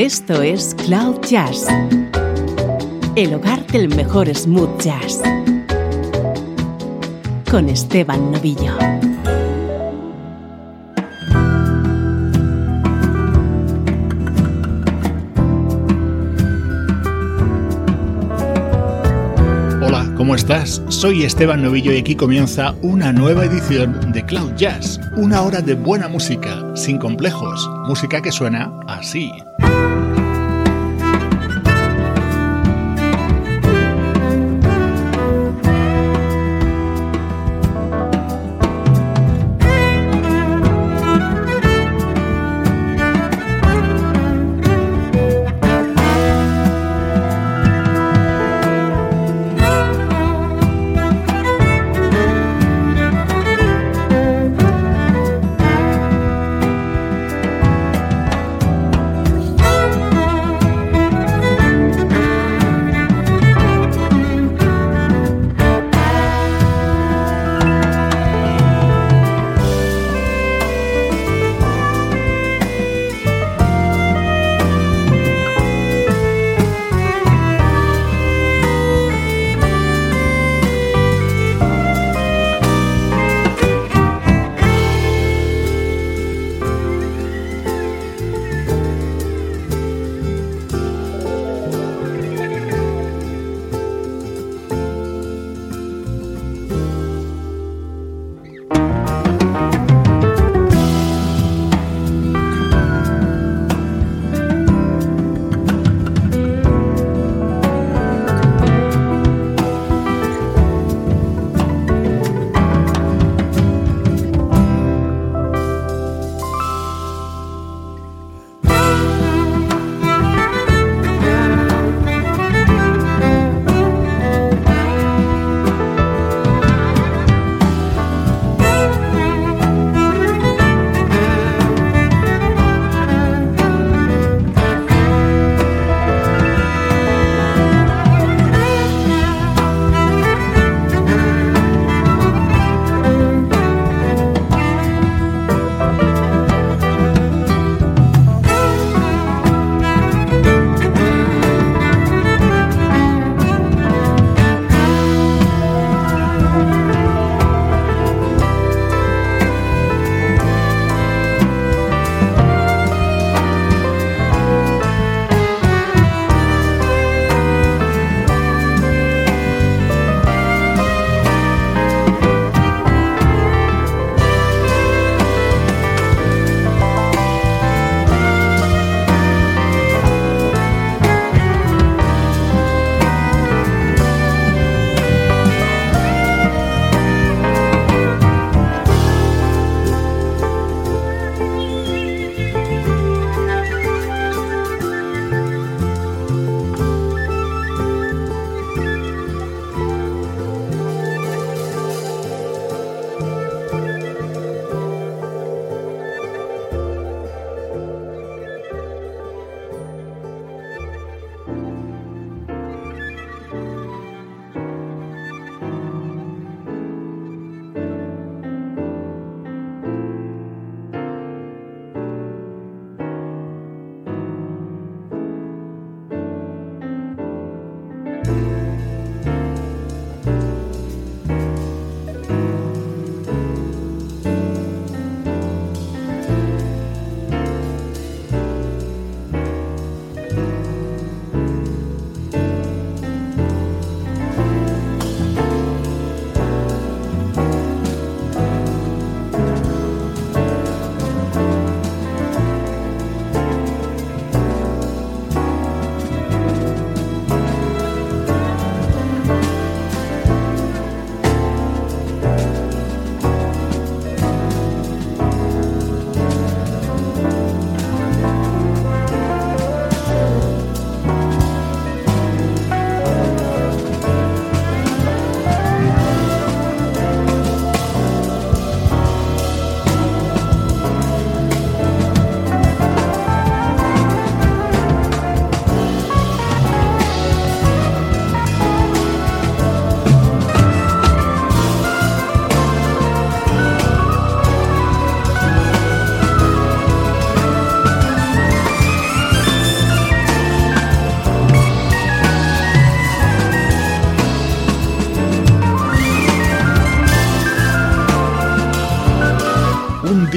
Esto es Cloud Jazz, el hogar del mejor smooth jazz, con Esteban Novillo. Hola, ¿cómo estás? Soy Esteban Novillo y aquí comienza una nueva edición de Cloud Jazz, una hora de buena música, sin complejos, música que suena así.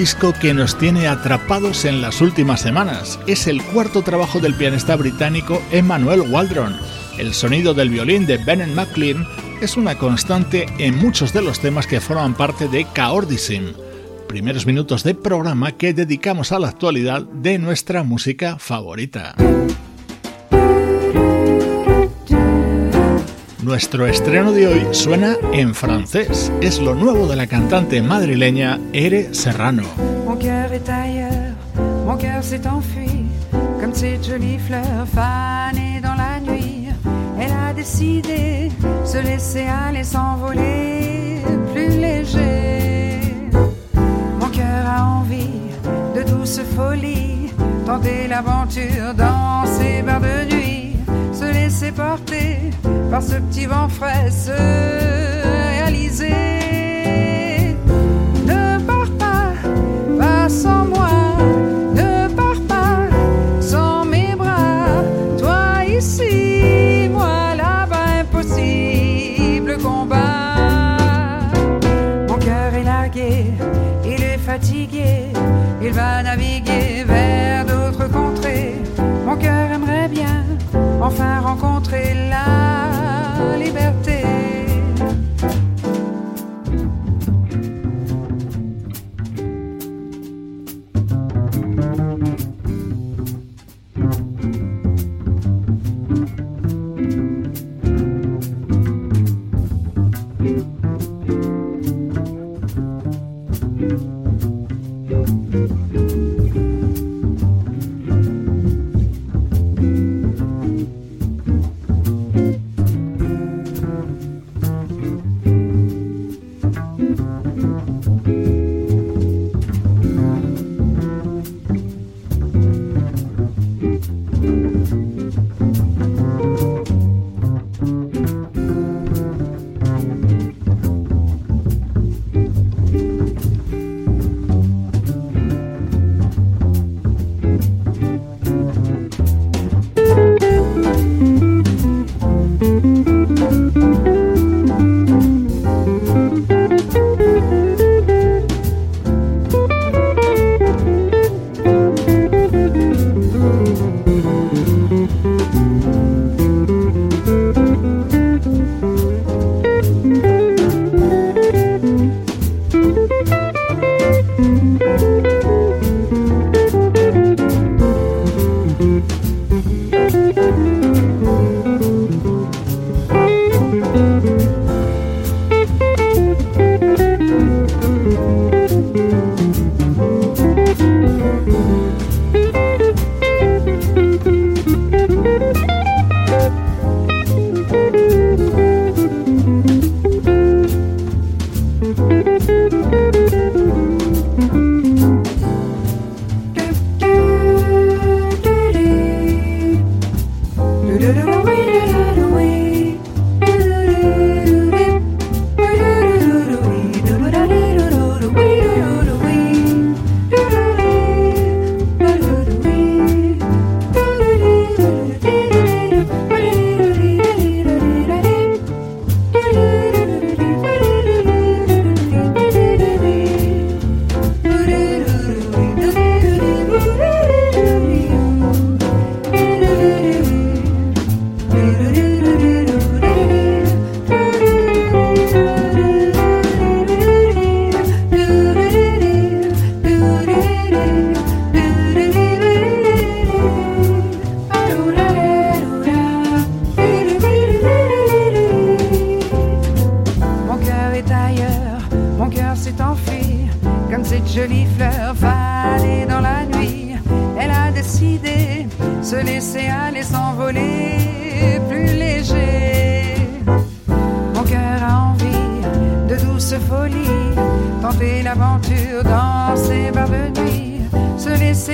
Disco que nos tiene atrapados en las últimas semanas. Es el cuarto trabajo del pianista británico Emmanuel Waldron. El sonido del violín de Ben McLean es una constante en muchos de los temas que forman parte de Chaordism, primeros minutos de programa que dedicamos a la actualidad de nuestra música favorita. Nuestro estreno de hoy suena en francés. Es lo nuevo de la cantante madrileña Ere Serrano. Mon cœur est ailleurs, mon cœur s'est enfui, comme cette jolie fleur fanée dans la nuit. Elle a décidé se laisser aller, s'envoler plus léger. Mon cœur a envie de douce folie, tenter l'aventure dans ces bars de nuit, par ce petit vent frais, se réaliser. Ne pars pas, pas sans moi. fait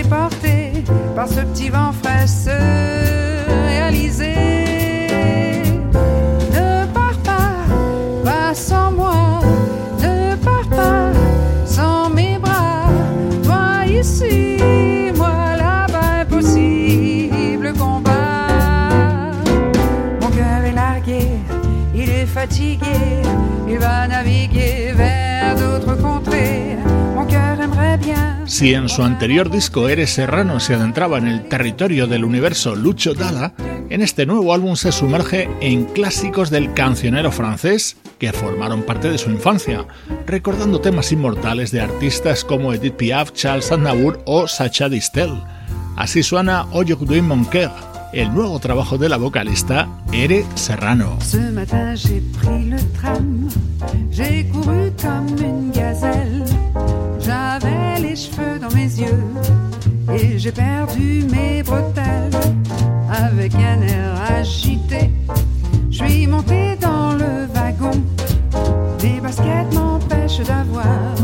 par ce petit vent frais. Si en su anterior disco Eres Serrano se adentraba en el territorio del universo Lucho Dalla, en este nuevo álbum se sumerge en clásicos del cancionero francés que formaron parte de su infancia, recordando temas inmortales de artistas como Edith Piaf, Charles Aznavour o Sacha Distel. Así suena Aujourd'hui Mon Coeur, el nuevo trabajo de la vocalista Ere Serrano. Les cheveux dans mes yeux et j'ai perdu mes bretelles avec un air agité. Je suis monté dans le wagon, des baskets m'empêchent d'avoir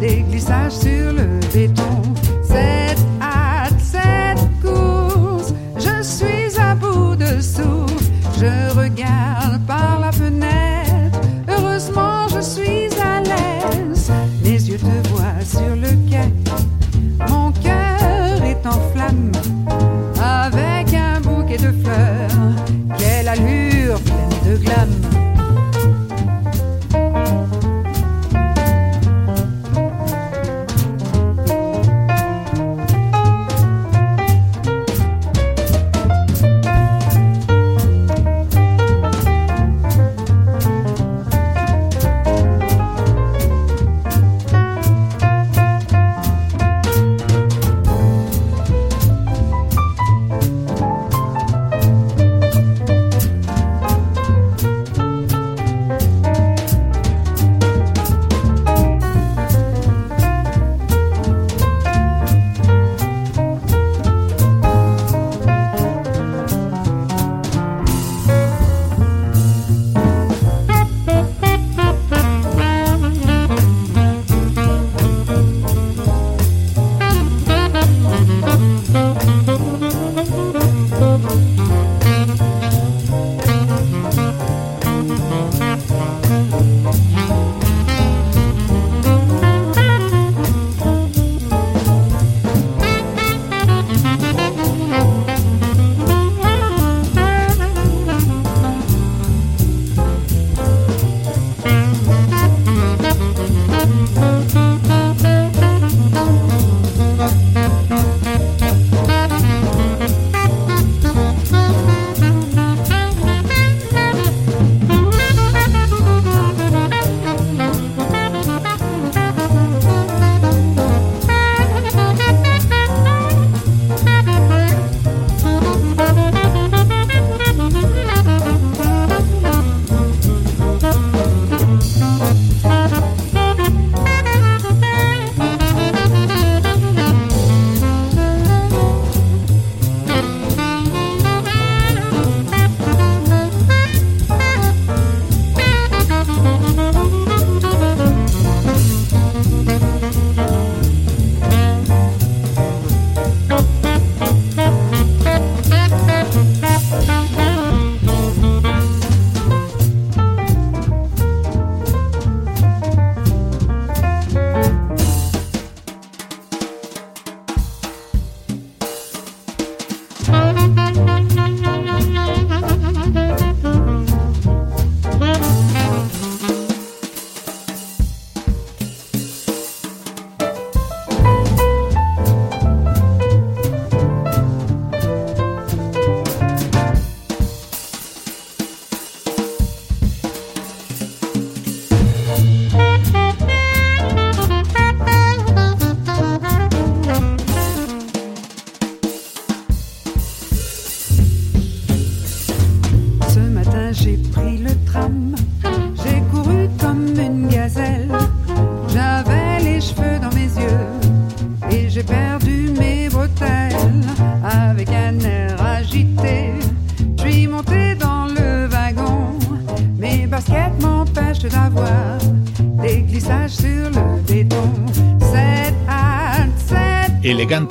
des glissages sur le béton.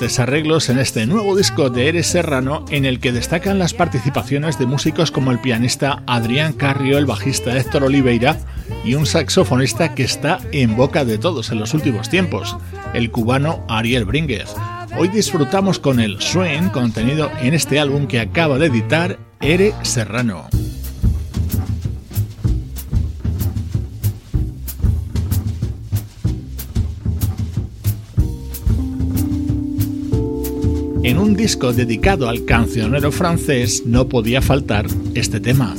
Arreglos en este nuevo disco de Eres Serrano en el que destacan las participaciones de músicos como el pianista Adrián Carrio, el bajista Héctor Oliveira y un saxofonista que está en boca de todos en los últimos tiempos, el cubano Ariel Brínguez. Hoy disfrutamos con el swing contenido en este álbum que acaba de editar Eres Serrano. En un disco dedicado al cancionero francés no podía faltar este tema.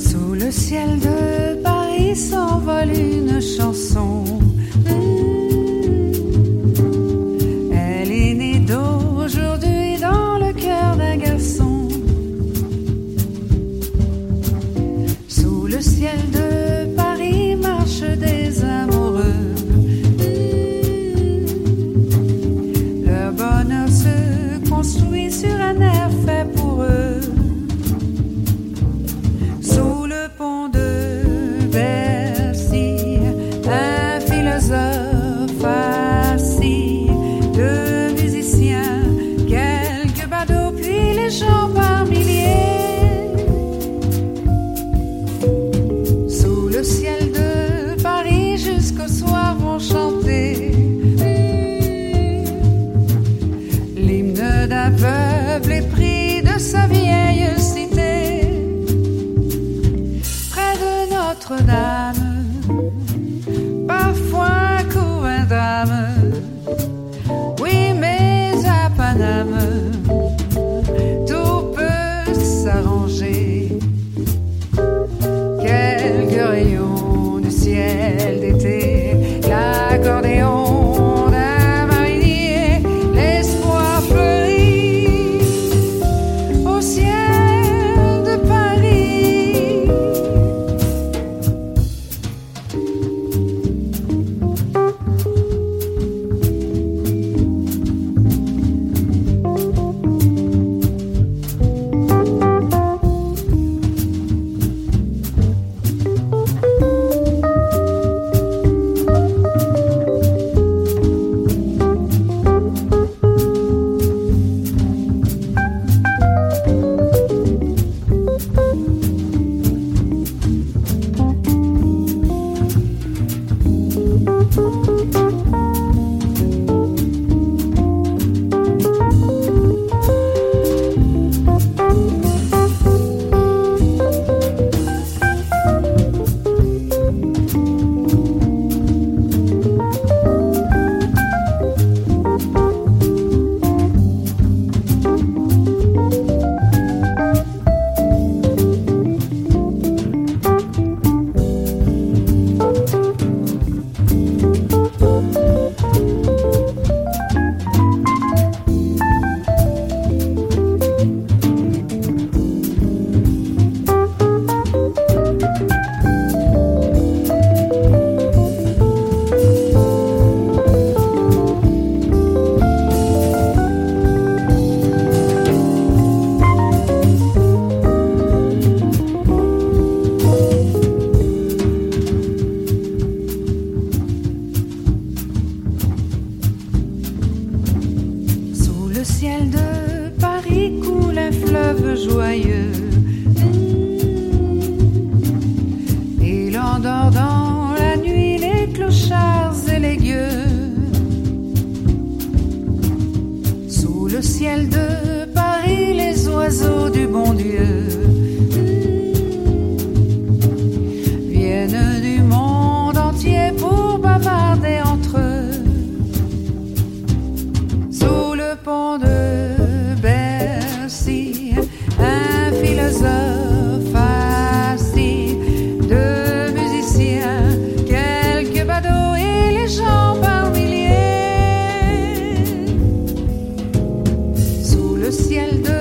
le ciel de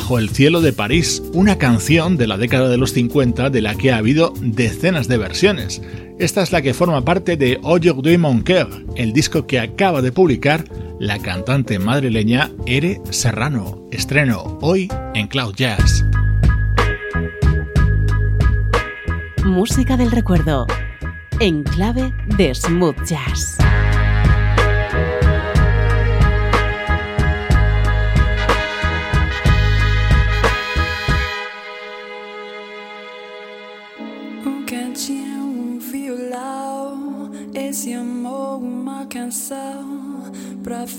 Bajo el cielo de París, una canción de la década de los 50 de la que ha habido decenas de versiones. Esta es la que forma parte de Aujourd'hui mon cœur, el disco que acaba de publicar la cantante madrileña Ere Serrano. Estreno hoy en Cloud Jazz. Música del recuerdo en clave de smooth jazz.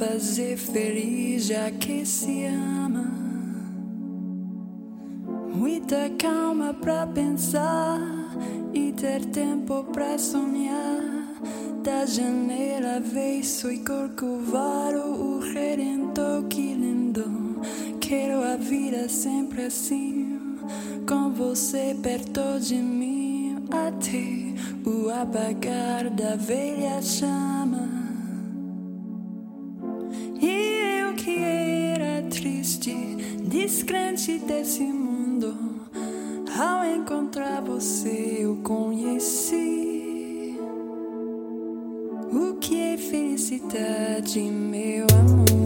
fazer feliz já que se ama. Muita calma pra pensar e ter tempo pra sonhar. Da janela vejo e corcovado o redentor que lindo. Quero a vida sempre assim, com você perto de mim, até o apagar da velha chama. Descrente desse mundo, ao encontrar você eu conheci o que é felicidade, meu amor.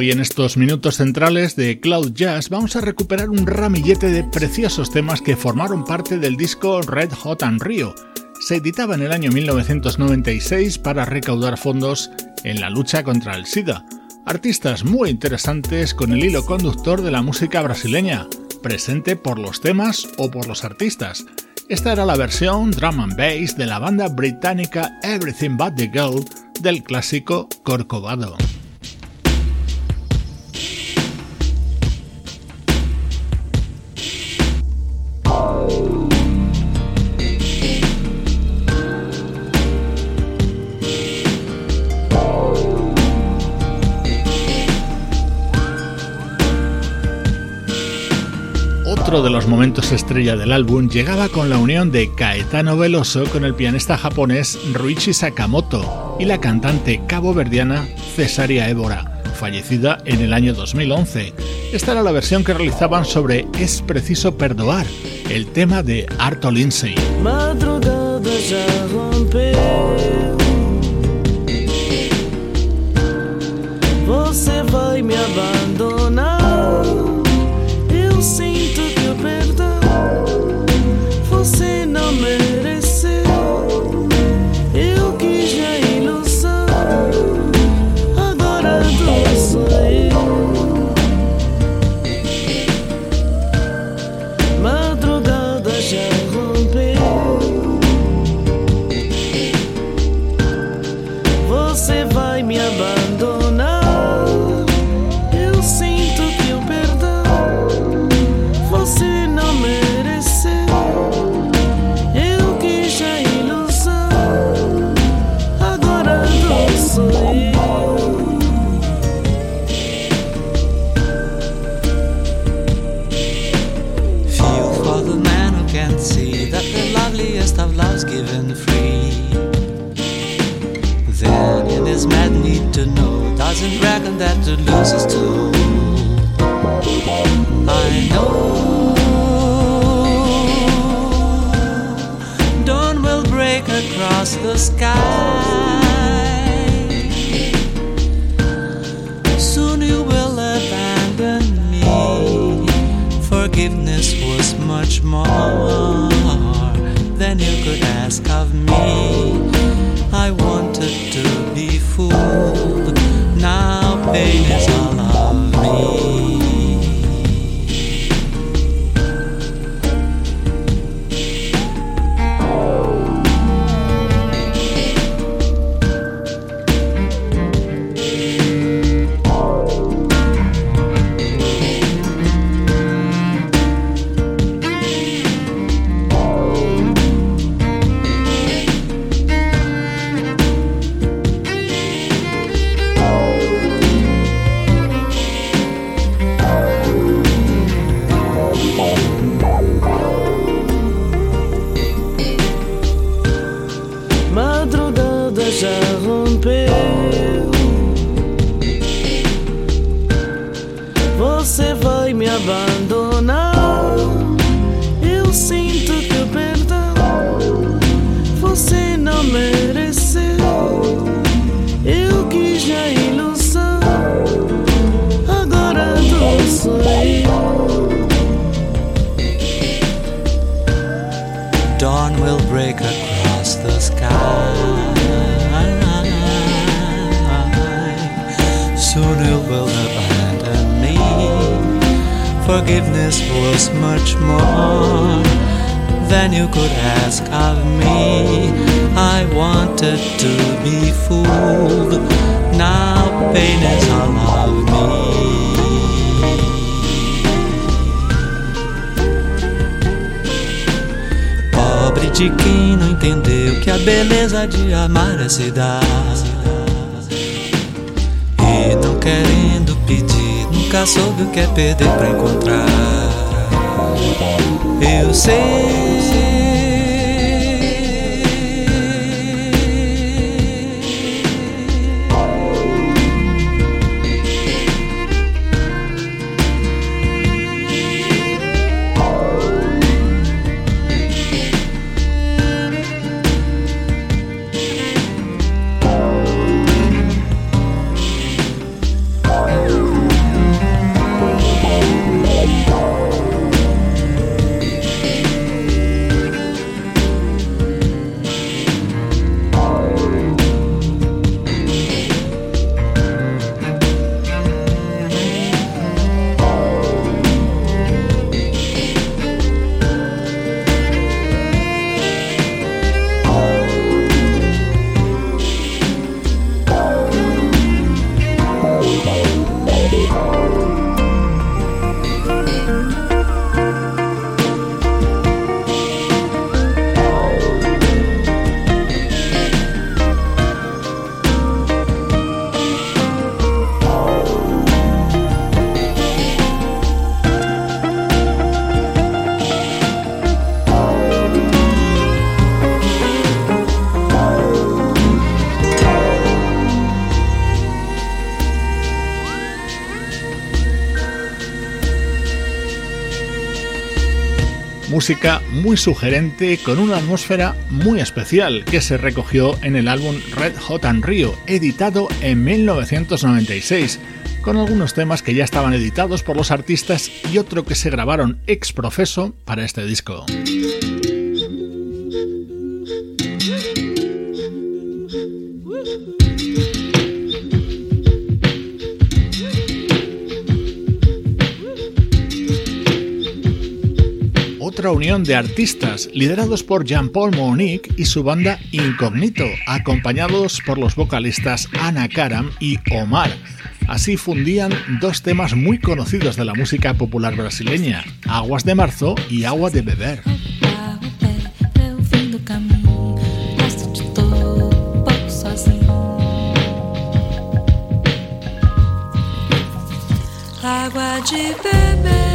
Hoy en estos minutos centrales de Cloud Jazz vamos a recuperar un ramillete de preciosos temas que formaron parte del disco Red Hot and Rio. Se editaba en el año 1996 para recaudar fondos en la lucha contra el SIDA. Artistas muy interesantes con el hilo conductor de la música brasileña, presente por los temas o por los artistas. Esta era la versión drum and bass de la banda británica Everything But the Girl del clásico Corcovado. Otro de los momentos estrella del álbum llegaba con la unión de Caetano Veloso con el pianista japonés Ruichi Sakamoto y la cantante caboverdiana Cesaria Évora, fallecida en el año 2011. Esta era la versión que realizaban sobre Es preciso perdoar, el tema de Arto Lindsay. me abandonar. Soon you will abandon me. Forgiveness was much more than you could ask of me. I wanted to be fooled. Now pain is all of me. De quem não entendeu que a beleza de amar é se dar. E não querendo pedir, nunca soube o que é perder pra encontrar. Eu sei. Música muy sugerente con una atmósfera muy especial que se recogió en el álbum Red Hot and Rio, editado en 1996, con algunos temas que ya estaban editados por los artistas y otro que se grabaron ex profeso para este disco. Otra unión de artistas liderados por Jean-Paul Monique y su banda Incognito, acompañados por los vocalistas Ana Karam y Omar. Así fundían dos temas muy conocidos de la música popular brasileña, Aguas de Marzo y Agua de Beber. Água de beber,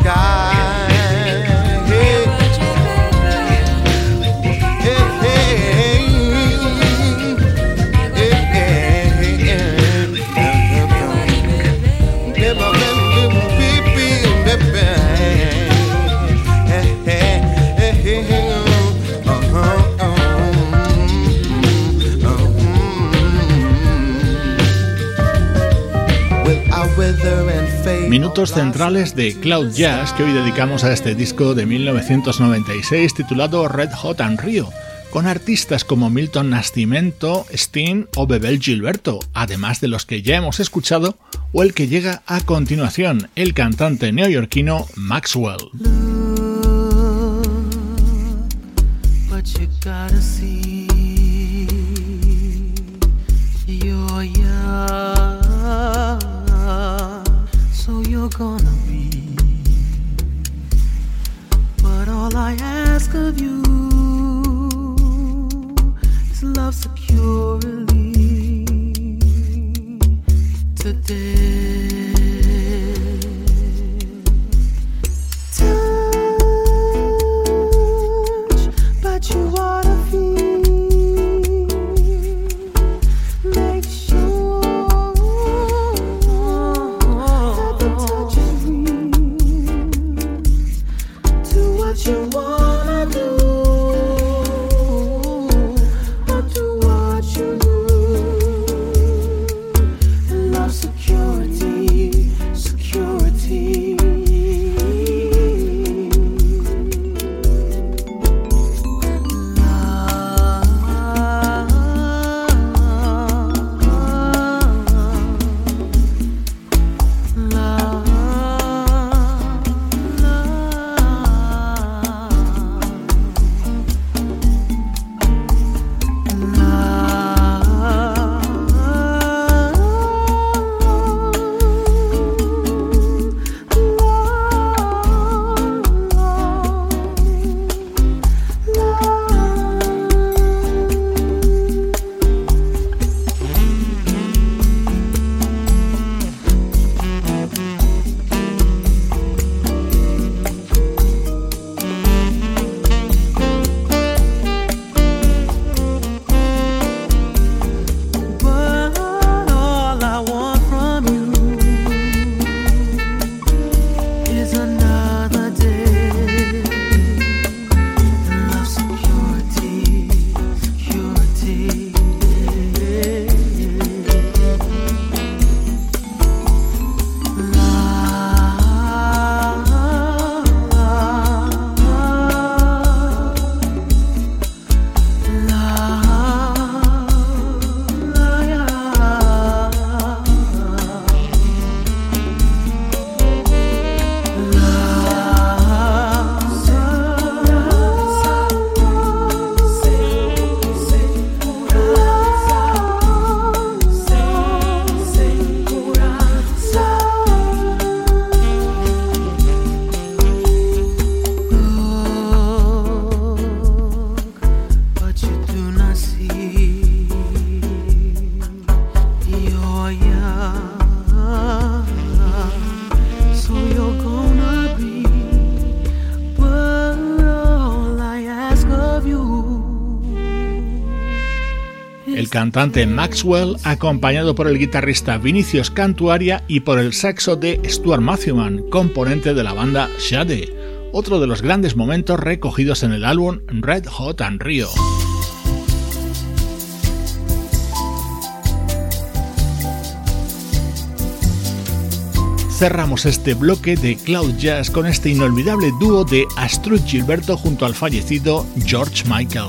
sky. Minutos centrales de Cloud Jazz que hoy dedicamos a este disco de 1996 titulado Red Hot and Rio, con artistas como Milton Nascimento, Steen o Bebel Gilberto, además de los que ya hemos escuchado o el que llega a continuación, el cantante neoyorquino Maxwell. Gonna be. But all I ask of you is love securely today. Cantante Maxwell, acompañado por el guitarrista Vinicius Cantuaria y por el saxo de Stuart Matthewman, componente de la banda Shade, otro de los grandes momentos recogidos en el álbum Red Hot and Rio. cerramos este bloque de Cloud Jazz con este inolvidable dúo de Astrud Gilberto junto al fallecido George Michael.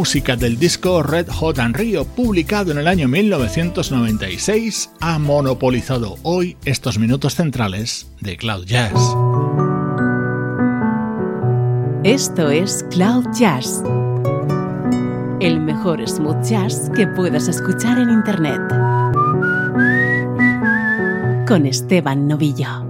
Música del disco Red Hot and Rio, publicado en el año 1996, ha monopolizado hoy estos minutos centrales de Cloud Jazz. Esto es Cloud Jazz, el mejor smooth jazz que puedas escuchar en Internet. Con Esteban Novillo.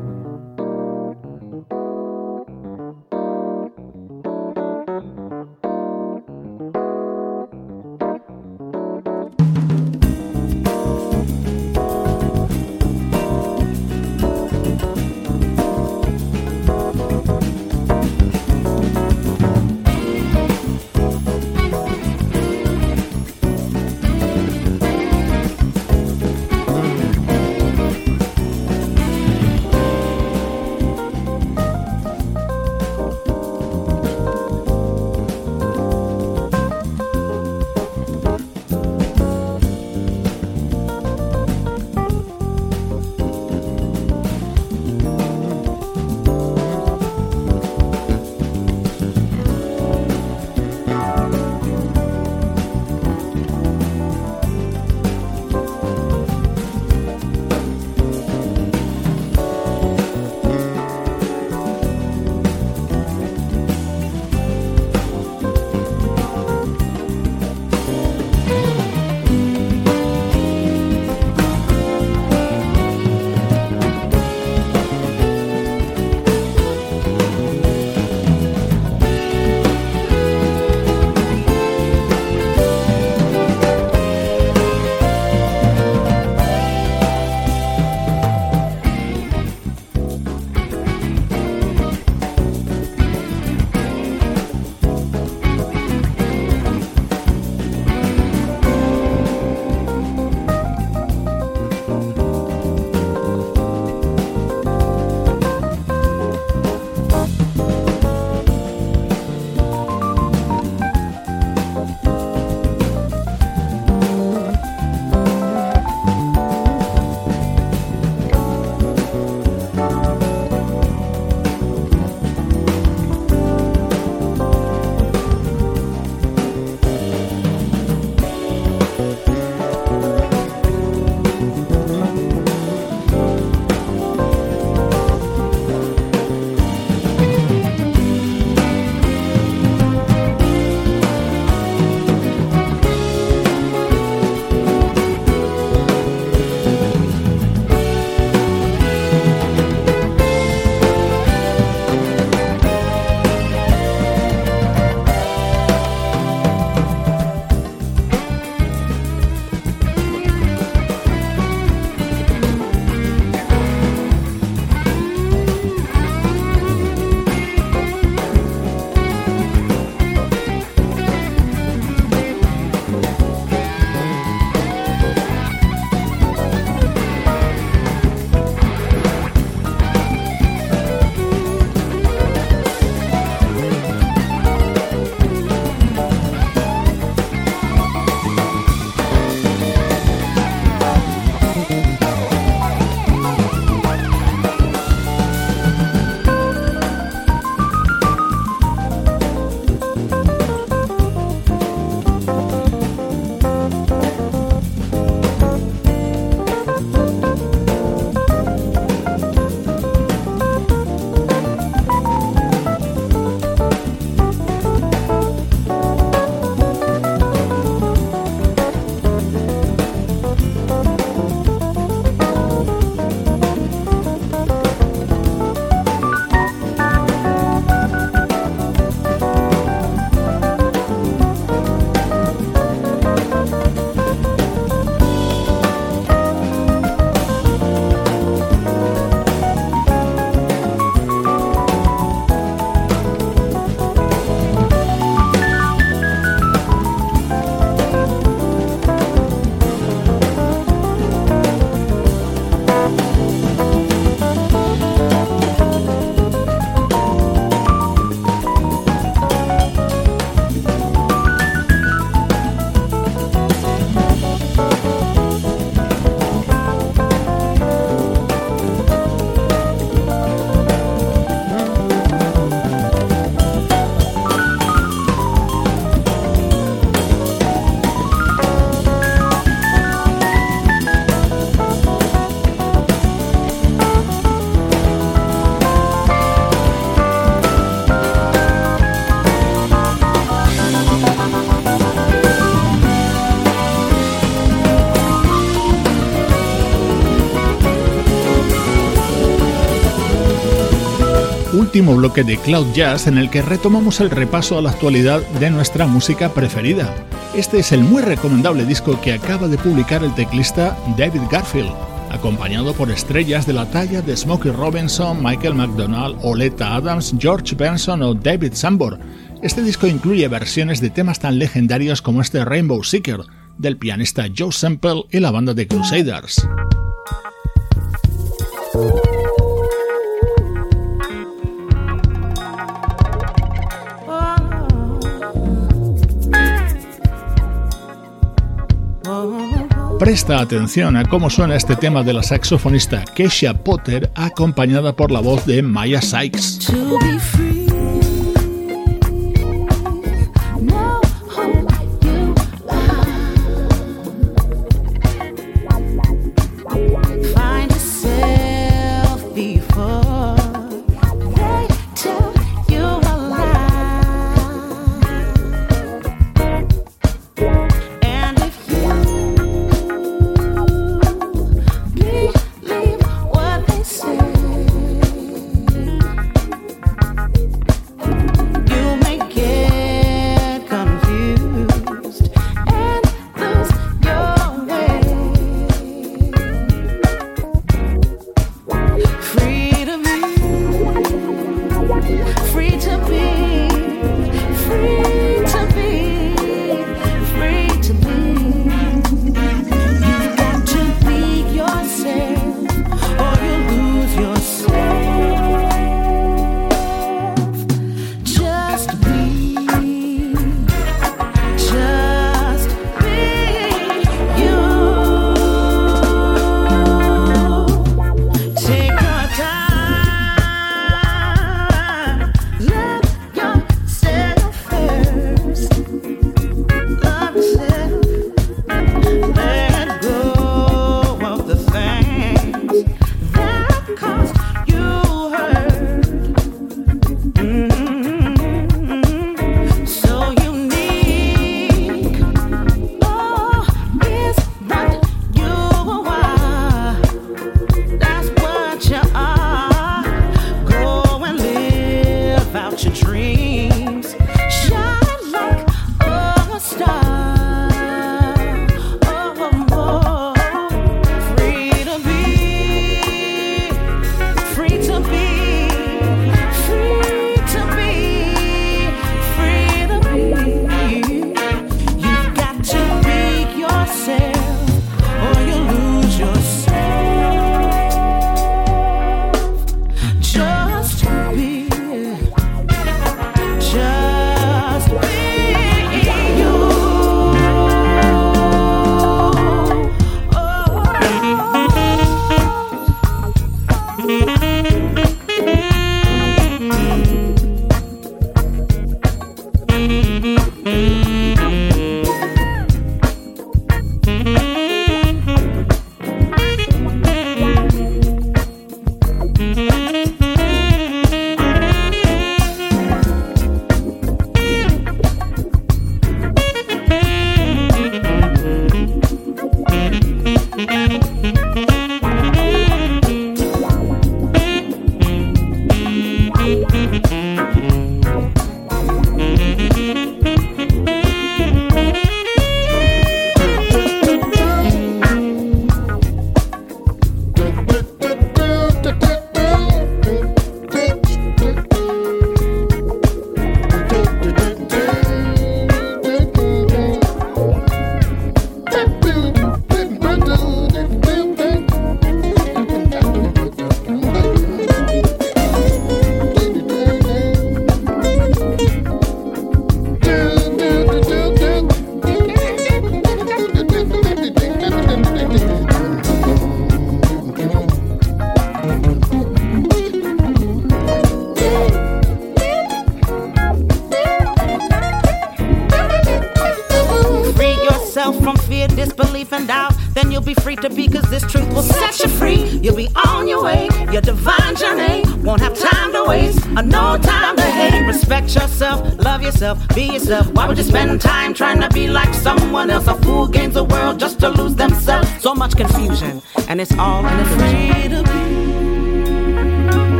Último bloque de Cloud Jazz en el que retomamos el repaso a la actualidad de nuestra música preferida. Este es el muy recomendable disco que acaba de publicar el teclista David Garfield, acompañado por estrellas de la talla de Smokey Robinson, Michael McDonald, Oleta Adams, George Benson o David Sambor. Este disco incluye versiones de temas tan legendarios como este Rainbow Seeker, del pianista Joe Sample y la banda de Crusaders. Presta atención a cómo suena este tema de la saxofonista Keisha Potter acompañada por la voz de Maya Sykes.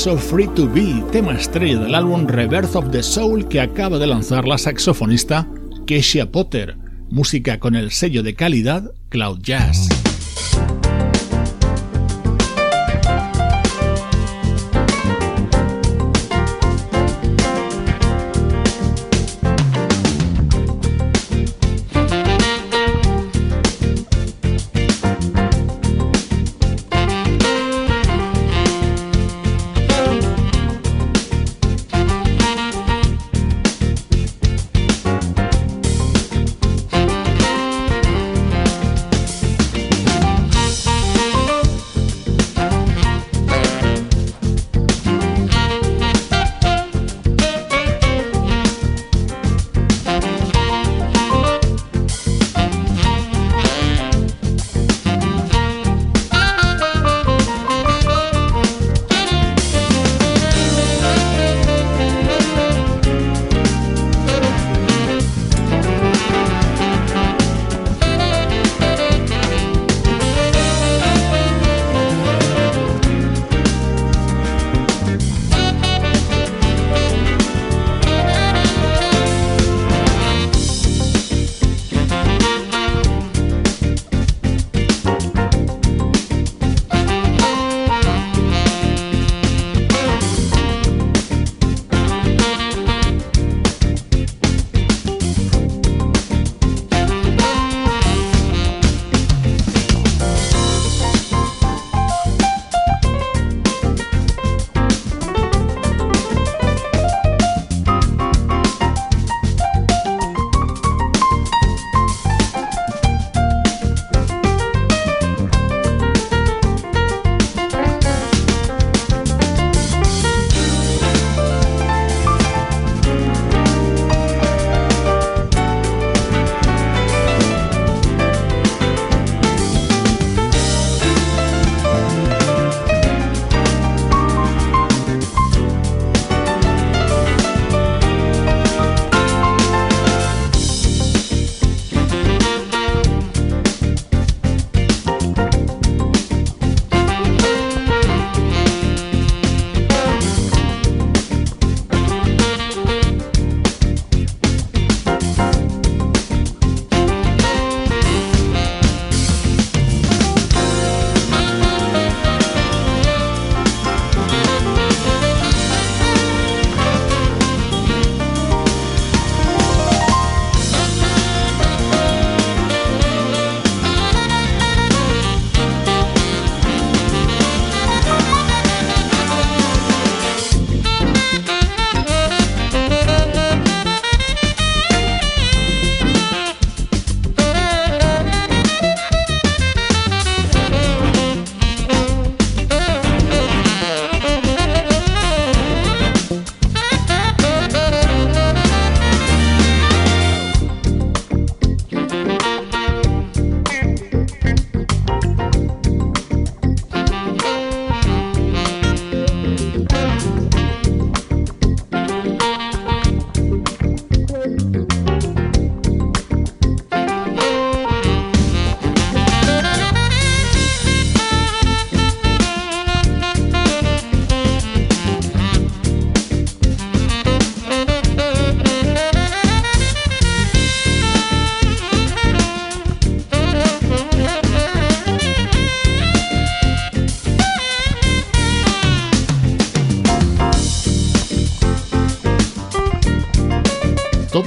Delicioso Free to Be, tema estrella del álbum Rebirth of the Soul que acaba de lanzar la saxofonista Keisha Potter, música con el sello de calidad Cloud Jazz.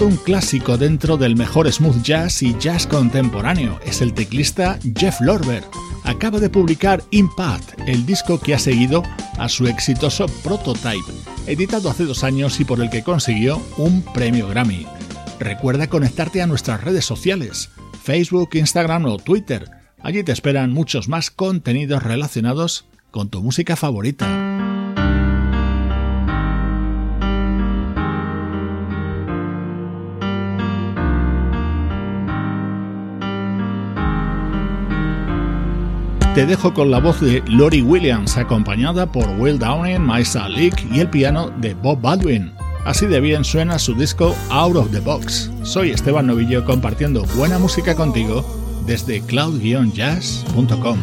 Un clásico dentro del mejor smooth jazz y jazz contemporáneo. Es el teclista Jeff Lorber. Acaba de publicar Impact, el disco que ha seguido a su exitoso Prototype, editado hace dos años y por el que consiguió un premio Grammy. Recuerda conectarte a nuestras redes sociales, Facebook, Instagram o Twitter. Allí te esperan muchos más contenidos relacionados con tu música favorita. Te dejo con la voz de Lori Williams, acompañada por Will Downing, Maisa Leak y el piano de Bob Baldwin. Así de bien suena su disco Out of the Box. Soy Esteban Novillo compartiendo buena música contigo desde cloud-jazz.com.